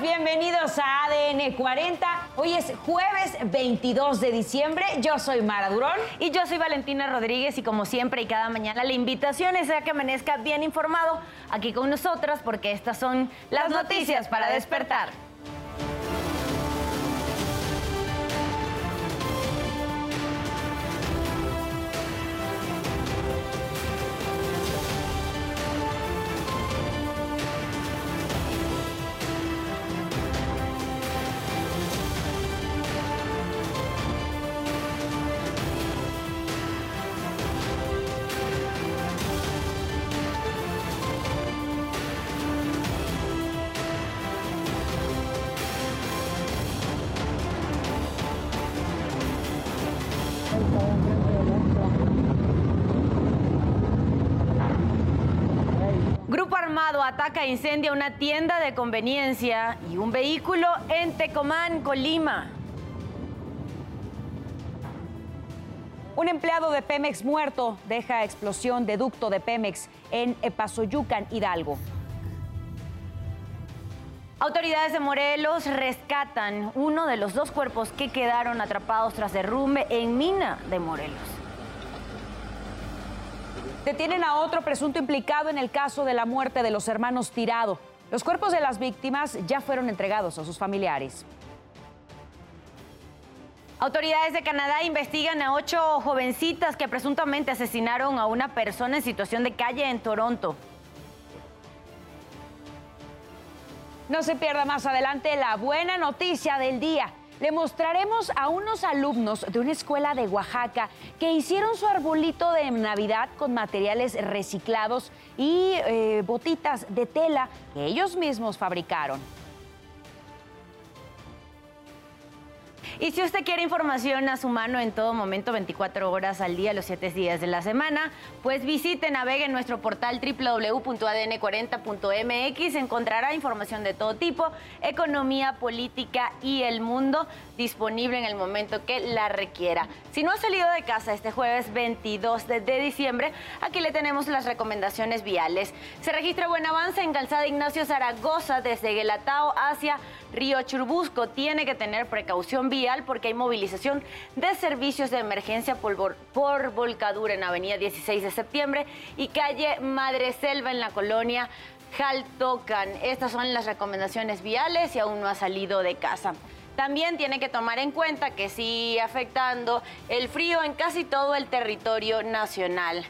bienvenidos a ADN 40. Hoy es jueves 22 de diciembre. Yo soy Mara Durón. Y yo soy Valentina Rodríguez y como siempre y cada mañana la invitación es a que amanezca bien informado aquí con nosotras porque estas son las, noticias para despertar. Ataca e incendia una tienda de conveniencia y un vehículo en Tecomán, Colima. Un empleado de Pemex muerto deja explosión de ducto de Pemex en Epazoyucan, Hidalgo. Autoridades de Morelos rescatan uno de los dos cuerpos que quedaron atrapados tras derrumbe en mina de Morelos. Detienen a otro presunto implicado en el caso de la muerte de los hermanos Tirado. Los cuerpos de las víctimas ya fueron entregados a sus familiares. Autoridades de Canadá investigan a ocho jovencitas que presuntamente asesinaron a una persona en situación de calle en Toronto. No se pierda más adelante la buena noticia del día. Le mostraremos a unos alumnos de una escuela de Oaxaca que hicieron su arbolito de Navidad con materiales reciclados y eh, botitas de tela que ellos mismos fabricaron. Y si usted quiere información a su mano en todo momento, 24 horas al día, los 7 días de la semana, pues visite, navegue en nuestro portal www.adn40.mx. Encontrará información de todo tipo, economía, política y el mundo disponible en el momento que la requiera. Si no ha salido de casa este jueves 22 de, diciembre, aquí le tenemos las recomendaciones viales. Se registra buen avance en Calzada Ignacio Zaragoza desde Guelatao hacia Río Churbusco. Tiene que tener precaución vial porque hay movilización de servicios de emergencia por, por volcadura en Avenida 16 de septiembre y calle Madre Selva en la colonia Jaltocan. Estas son las recomendaciones viales si aún no ha salido de casa. También tiene que tomar en cuenta que sigue afectando el frío en casi todo el territorio nacional.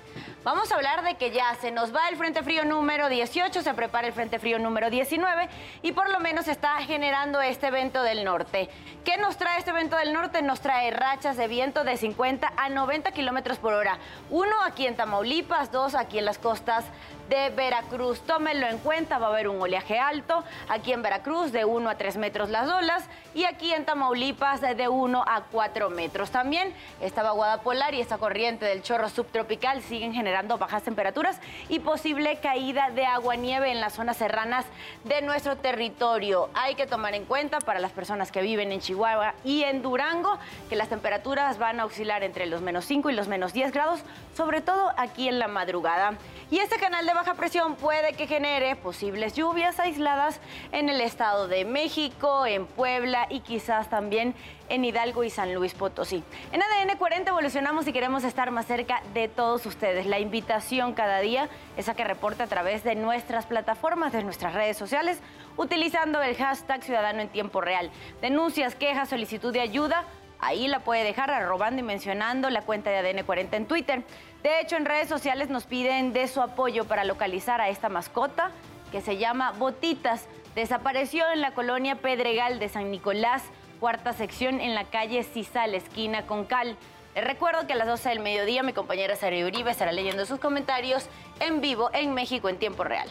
Vamos a hablar de que ya se nos va el Frente Frío número 18, se prepara el Frente Frío número 19 y por lo menos está generando este evento del norte. ¿Qué nos trae este evento del norte? Nos trae rachas de viento de 50 a 90 kilómetros por hora. Uno aquí en Tamaulipas, dos aquí en las costas de Veracruz. Tómenlo en cuenta, va a haber un oleaje alto aquí en Veracruz de 1 a 3 metros las olas y aquí en Tamaulipas de 1 a 4 metros. También esta vaguada polar y esta corriente del chorro subtropical siguen generando bajas temperaturas y posible caída de agua nieve en las zonas serranas de nuestro territorio. Hay que tomar en cuenta para las personas que viven en Chihuahua y en Durango que las temperaturas van a oscilar entre los menos 5 y los menos 10 grados, sobre todo aquí en la madrugada. Y este canal de baja presión puede que genere posibles lluvias aisladas en el Estado de México, en Puebla y quizás también en Hidalgo y San Luis Potosí. En ADN 40 evolucionamos y queremos estar más cerca de todos ustedes. La invitación cada día es a que reporte a través de nuestras plataformas, de nuestras redes sociales, utilizando el hashtag Ciudadano en Tiempo Real. Denuncias, quejas, solicitud de ayuda Ahí la puede dejar arrobando y mencionando la cuenta de ADN 40 en Twitter. De hecho, en redes sociales nos piden de su apoyo para localizar a esta mascota que se llama Botitas. Desapareció en la colonia Pedregal de San Nicolás, cuarta sección en la calle Cisal, esquina con Cal. Les recuerdo que a las 12 del mediodía mi compañera Sara Uribe estará leyendo sus comentarios en vivo en México en tiempo real.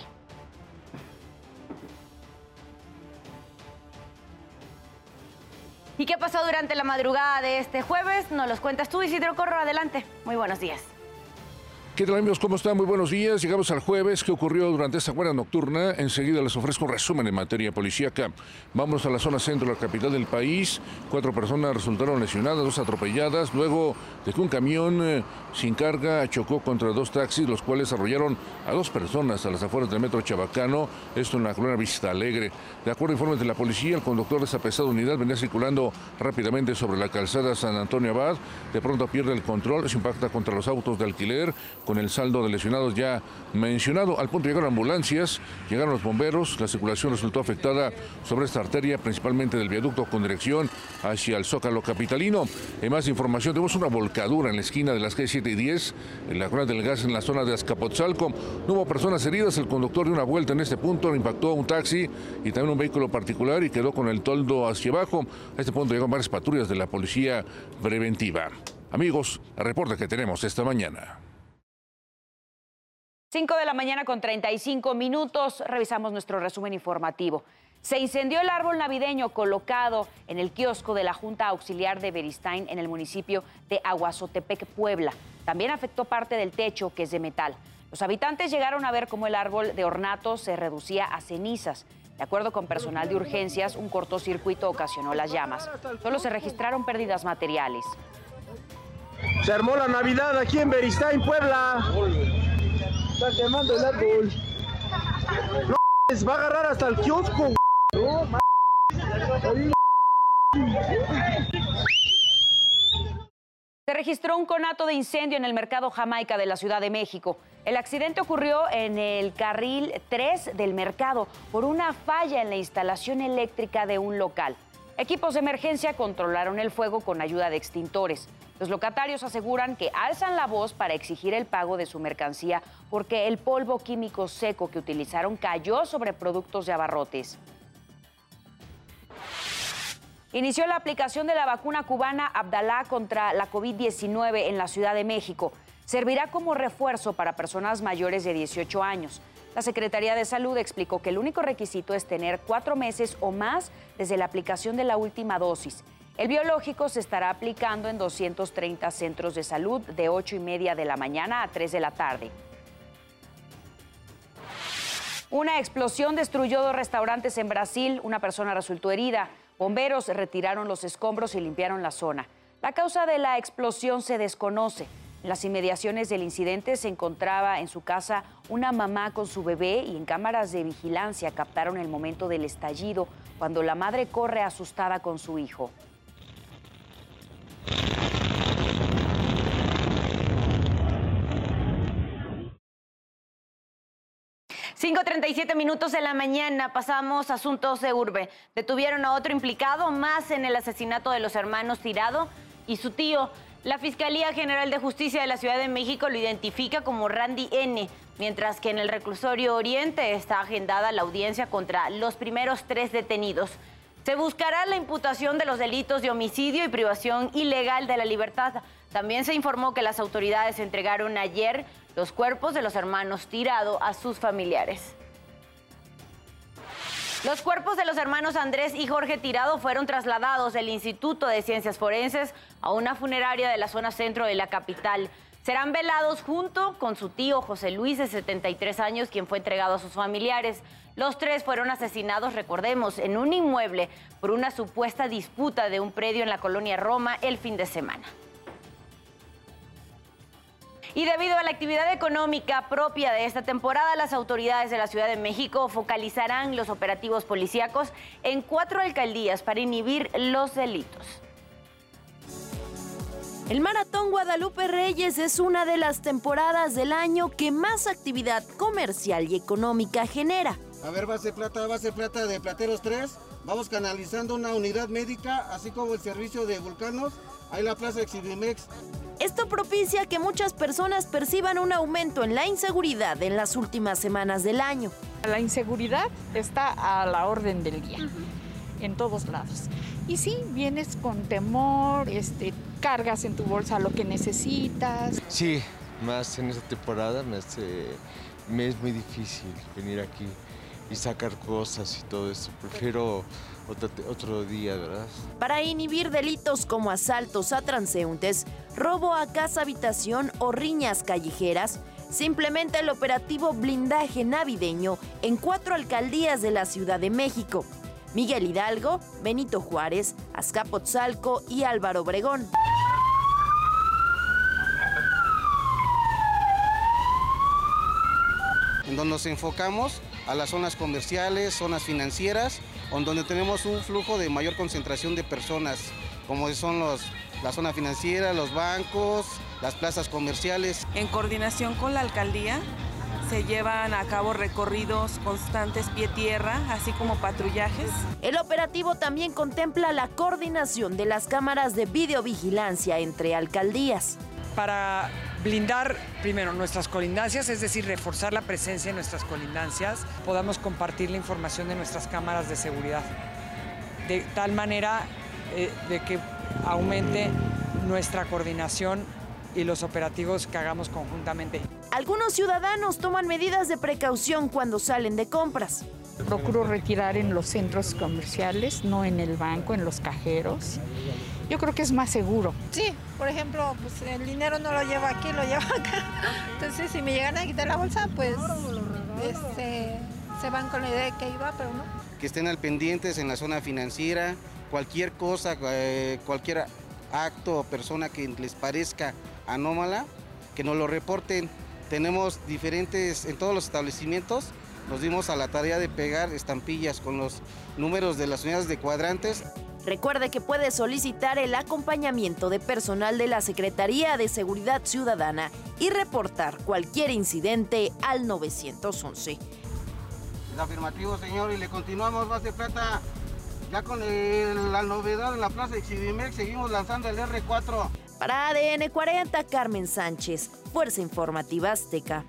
¿Y qué pasó durante la madrugada de este jueves? Nos los cuentas tú, Isidro Corro. Adelante. Muy buenos días. ¿Qué tal amigos? ¿Cómo están? Muy buenos días. Llegamos al jueves. ¿Qué ocurrió durante esta buena nocturna? Enseguida les ofrezco un resumen en materia policíaca. Vamos a la zona centro la capital del país. Cuatro personas resultaron lesionadas, dos atropelladas, luego de que un camión eh, sin carga chocó contra dos taxis, los cuales arrollaron a dos personas a las afueras del metro Chabacano, esto en la colonia Vista Alegre. De acuerdo a informes de la policía, el conductor de esa pesada unidad venía circulando rápidamente sobre la calzada San Antonio Abad. De pronto pierde el control, se impacta contra los autos de alquiler con el saldo de lesionados ya mencionado. Al punto llegaron ambulancias, llegaron los bomberos, la circulación resultó afectada sobre esta arteria, principalmente del viaducto con dirección hacia el Zócalo Capitalino. En más información, tenemos una volcadura en la esquina de las calles 7 y 10, en la zona del gas en la zona de Azcapotzalco. No hubo personas heridas, el conductor de una vuelta en este punto impactó un taxi y también un vehículo particular y quedó con el toldo hacia abajo. A este punto llegaron varias patrullas de la policía preventiva. Amigos, el reporte que tenemos esta mañana. 5 de la mañana con 35 minutos, revisamos nuestro resumen informativo. Se incendió el árbol navideño colocado en el kiosco de la Junta Auxiliar de Beristain en el municipio de Aguazotepec, Puebla. También afectó parte del techo, que es de metal. Los habitantes llegaron a ver cómo el árbol de ornato se reducía a cenizas. De acuerdo con personal de urgencias, un cortocircuito ocasionó las llamas. Solo se registraron pérdidas materiales. Se armó la Navidad aquí en Beristain, Puebla. Está quemando el árbol. No, va a agarrar hasta el kiosco. Se registró un conato de incendio en el mercado Jamaica de la Ciudad de México. El accidente ocurrió en el carril 3 del mercado por una falla en la instalación eléctrica de un local. Equipos de emergencia controlaron el fuego con ayuda de extintores. Los locatarios aseguran que alzan la voz para exigir el pago de su mercancía porque el polvo químico seco que utilizaron cayó sobre productos de abarrotes. Inició la aplicación de la vacuna cubana Abdalá contra la COVID-19 en la Ciudad de México. Servirá como refuerzo para personas mayores de 18 años. La Secretaría de Salud explicó que el único requisito es tener cuatro meses o más desde la aplicación de la última dosis. El biológico se estará aplicando en 230 centros de salud de 8 y media de la mañana a 3 de la tarde. Una explosión destruyó dos restaurantes en Brasil. Una persona resultó herida. Bomberos retiraron los escombros y limpiaron la zona. La causa de la explosión se desconoce. En las inmediaciones del incidente se encontraba en su casa una mamá con su bebé y en cámaras de vigilancia captaron el momento del estallido cuando la madre corre asustada con su hijo. 5.37 minutos de la mañana, pasamos asuntos de urbe. Detuvieron a otro implicado más en el asesinato de los hermanos Tirado y su tío. La Fiscalía General de Justicia de la Ciudad de México lo identifica como Randy N., mientras que en el reclusorio Oriente está agendada la audiencia contra los primeros tres detenidos. Se buscará la imputación de los delitos de homicidio y privación ilegal de la libertad. También se informó que las autoridades entregaron ayer los cuerpos de los hermanos Tirado a sus familiares. Los cuerpos de los hermanos Andrés y Jorge Tirado fueron trasladados del Instituto de Ciencias Forenses a una funeraria de la zona centro de la capital. Serán velados junto con su tío José Luis, de 73 años, quien fue entregado a sus familiares. Los tres fueron asesinados, recordemos, en un inmueble por una supuesta disputa de un predio en la colonia Roma el fin de semana. Y debido a la actividad económica propia de esta temporada, las autoridades de la Ciudad de México focalizarán los operativos policíacos en cuatro alcaldías para inhibir los delitos. El Maratón Guadalupe Reyes es una de las temporadas del año que más actividad comercial y económica genera. A ver, base plata, base plata de Plateros 3. Vamos canalizando una unidad médica, así como el servicio de vulcanos. Ahí la plaza Exhibimex. Esto propicia que muchas personas perciban un aumento en la inseguridad en las últimas semanas del año. La inseguridad está a la orden del día, en todos lados. Y sí, vienes con temor, este, cargas en tu bolsa lo que necesitas. Sí, más en esta temporada me, me es muy difícil venir aquí y sacar cosas y todo eso. Prefiero otro, otro, día, ¿verdad? Para inhibir delitos como asaltos a transeúntes, robo a casa habitación o riñas callejeras, se implementa el operativo blindaje navideño en cuatro alcaldías de la Ciudad de México. Miguel Hidalgo, Benito Juárez, Azcapotzalco y Álvaro Obregón. Donde nos enfocamos a las zonas comerciales, zonas financieras, en donde tenemos un flujo de mayor concentración de personas, como son los, la zona financiera, los bancos, las plazas comerciales. En coordinación con la alcaldía se llevan a cabo recorridos constantes pie-tierra, así como patrullajes. El operativo también contempla la coordinación de las cámaras de videovigilancia entre alcaldías. Para blindar primero nuestras colindancias, es decir, reforzar la presencia en nuestras colindancias, podamos compartir la información de nuestras cámaras de seguridad, de tal manera eh, de que aumente nuestra coordinación y los operativos que hagamos conjuntamente. Algunos ciudadanos toman medidas de precaución cuando salen de compras. Procuro retirar en los centros comerciales, no en el banco, en los cajeros. Yo creo que es más seguro. Sí, por ejemplo, pues el dinero no lo llevo aquí, lo llevo acá. Entonces, si me llegan a quitar la bolsa, pues este, se van con la idea de que iba, pero no. Que estén al pendientes en la zona financiera, cualquier cosa, eh, cualquier acto o persona que les parezca anómala, que nos lo reporten. Tenemos diferentes, en todos los establecimientos, nos dimos a la tarea de pegar estampillas con los números de las unidades de cuadrantes. Recuerde que puede solicitar el acompañamiento de personal de la Secretaría de Seguridad Ciudadana y reportar cualquier incidente al 911. El afirmativo, señor, y le continuamos, base plata. Ya con el- la novedad en la plaza de Exhibimex seguimos lanzando el R4. Para ADN 40, Carmen Sánchez, Fuerza Informativa Azteca.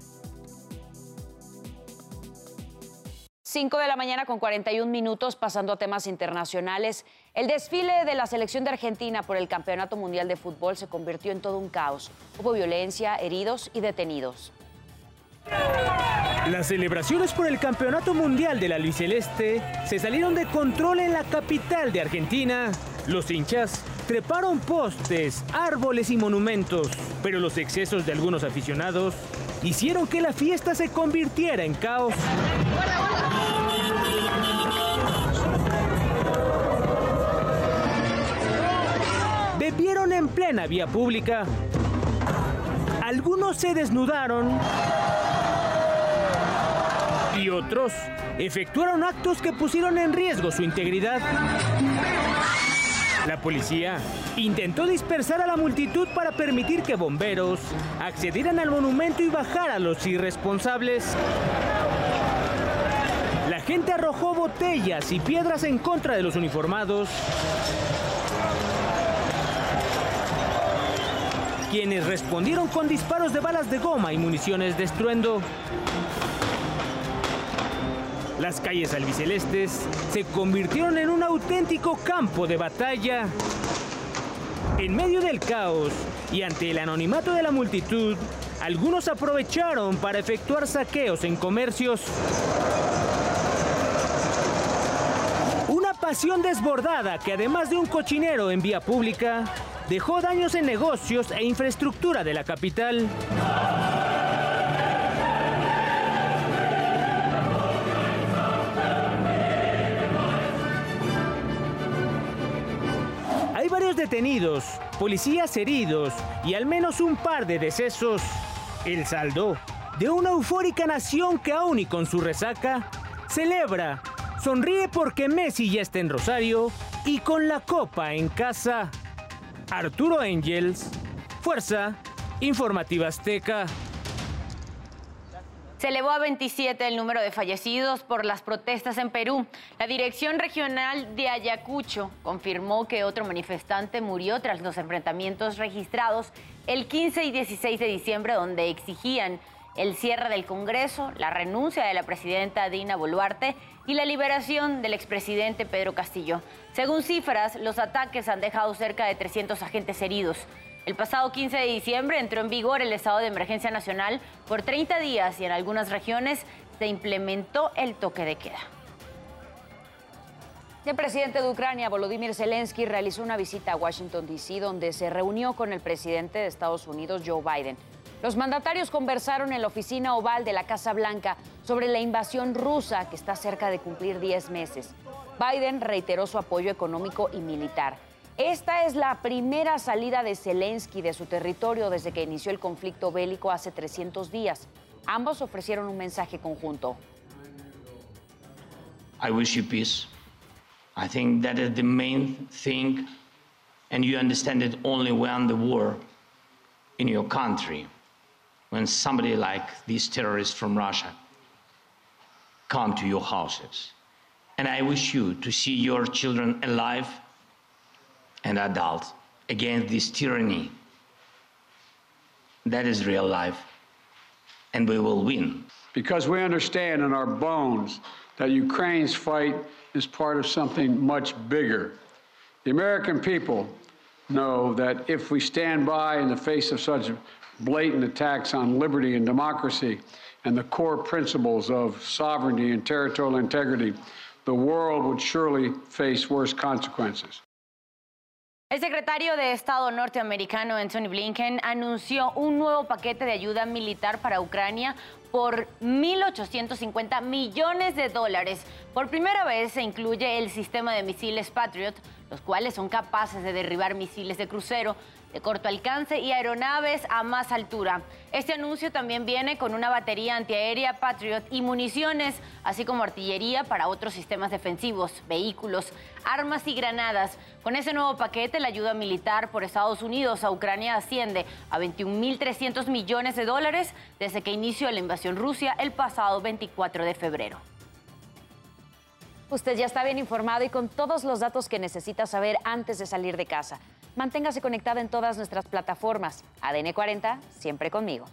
5 de la mañana con 41 minutos, pasando a temas internacionales. El desfile de la selección de Argentina por el Campeonato Mundial de Fútbol se convirtió en todo un caos. Hubo violencia, heridos y detenidos. Las celebraciones por el Campeonato Mundial de la Albiceleste se salieron de control en la capital de Argentina. Los hinchas treparon postes, árboles y monumentos, pero los excesos de algunos aficionados hicieron que la fiesta se convirtiera en caos. En plena vía pública. Algunos se desnudaron y otros efectuaron actos que pusieron en riesgo su integridad. La policía intentó dispersar a la multitud para permitir que bomberos accedieran al monumento y bajar a los irresponsables. La gente arrojó botellas y piedras en contra de los uniformados, quienes respondieron con disparos de balas de goma y municiones de estruendo. Las calles albicelestes se convirtieron en un auténtico campo de batalla. En medio del caos y ante el anonimato de la multitud, algunos aprovecharon para efectuar saqueos en comercios. Una pasión desbordada que además de un cochinero en vía pública, dejó daños en negocios e infraestructura de la capital. Hay varios detenidos, policías heridos y al menos un par de decesos. El saldo de una eufórica nación que aún y con su resaca celebra, sonríe porque Messi ya está en Rosario y con la copa en casa. Arturo Angels, Fuerza Informativa Azteca. Se elevó a 27 el número de fallecidos por las protestas en Perú. La Dirección Regional de Ayacucho confirmó que otro manifestante murió tras los enfrentamientos registrados el 15 y 16 de diciembre, donde exigían el cierre del Congreso, la renuncia de la presidenta Dina Boluarte y la liberación del expresidente Pedro Castillo. Según cifras, los ataques han dejado cerca de 300 agentes heridos. El pasado 15 de diciembre entró en vigor el estado de emergencia nacional por 30 días y en algunas regiones se implementó el toque de queda. El presidente de Ucrania, Volodymyr Zelensky, realizó una visita a Washington, D.C., donde se reunió con el presidente de Estados Unidos, Joe Biden. Los mandatarios conversaron en la oficina oval de la Casa Blanca sobre la invasión rusa que está cerca de cumplir 10 meses. Biden reiteró su apoyo económico y militar. Esta es la primera salida de Zelensky de su territorio desde que inició el conflicto bélico hace 300 días. Ambos ofrecieron un mensaje conjunto. I wish you peace. I think that is the main thing, and you understand it only when the war in your country, when somebody like these terrorists from Russia come to your houses. And I wish you to see your children alive and adult against this tyranny. That is real life, and we will win. Because we understand in our bones that Ukraine's fight is part of something much bigger. The American people know that if we stand by in the face of such blatant attacks on liberty and democracy and the core principles of sovereignty and territorial integrity, the world would surely face worse consequences. El secretario de Estado norteamericano Anthony Blinken anunció un nuevo paquete de ayuda militar para Ucrania por 1.850 millones de dólares. Por primera vez se incluye el sistema de misiles Patriot, los cuales son capaces de derribar misiles de crucero de corto alcance y aeronaves a más altura. Este anuncio también viene con una batería antiaérea Patriot y municiones, así como artillería para otros sistemas defensivos, vehículos, armas y granadas. Con ese nuevo paquete, la ayuda militar por Estados Unidos a Ucrania asciende a 21.300 millones de dólares desde que inició la invasión Rusia el pasado 24 de febrero. Usted ya está bien informado y con todos los datos que necesita saber antes de salir de casa. Manténgase conectado en todas nuestras plataformas. ADN 40, siempre conmigo.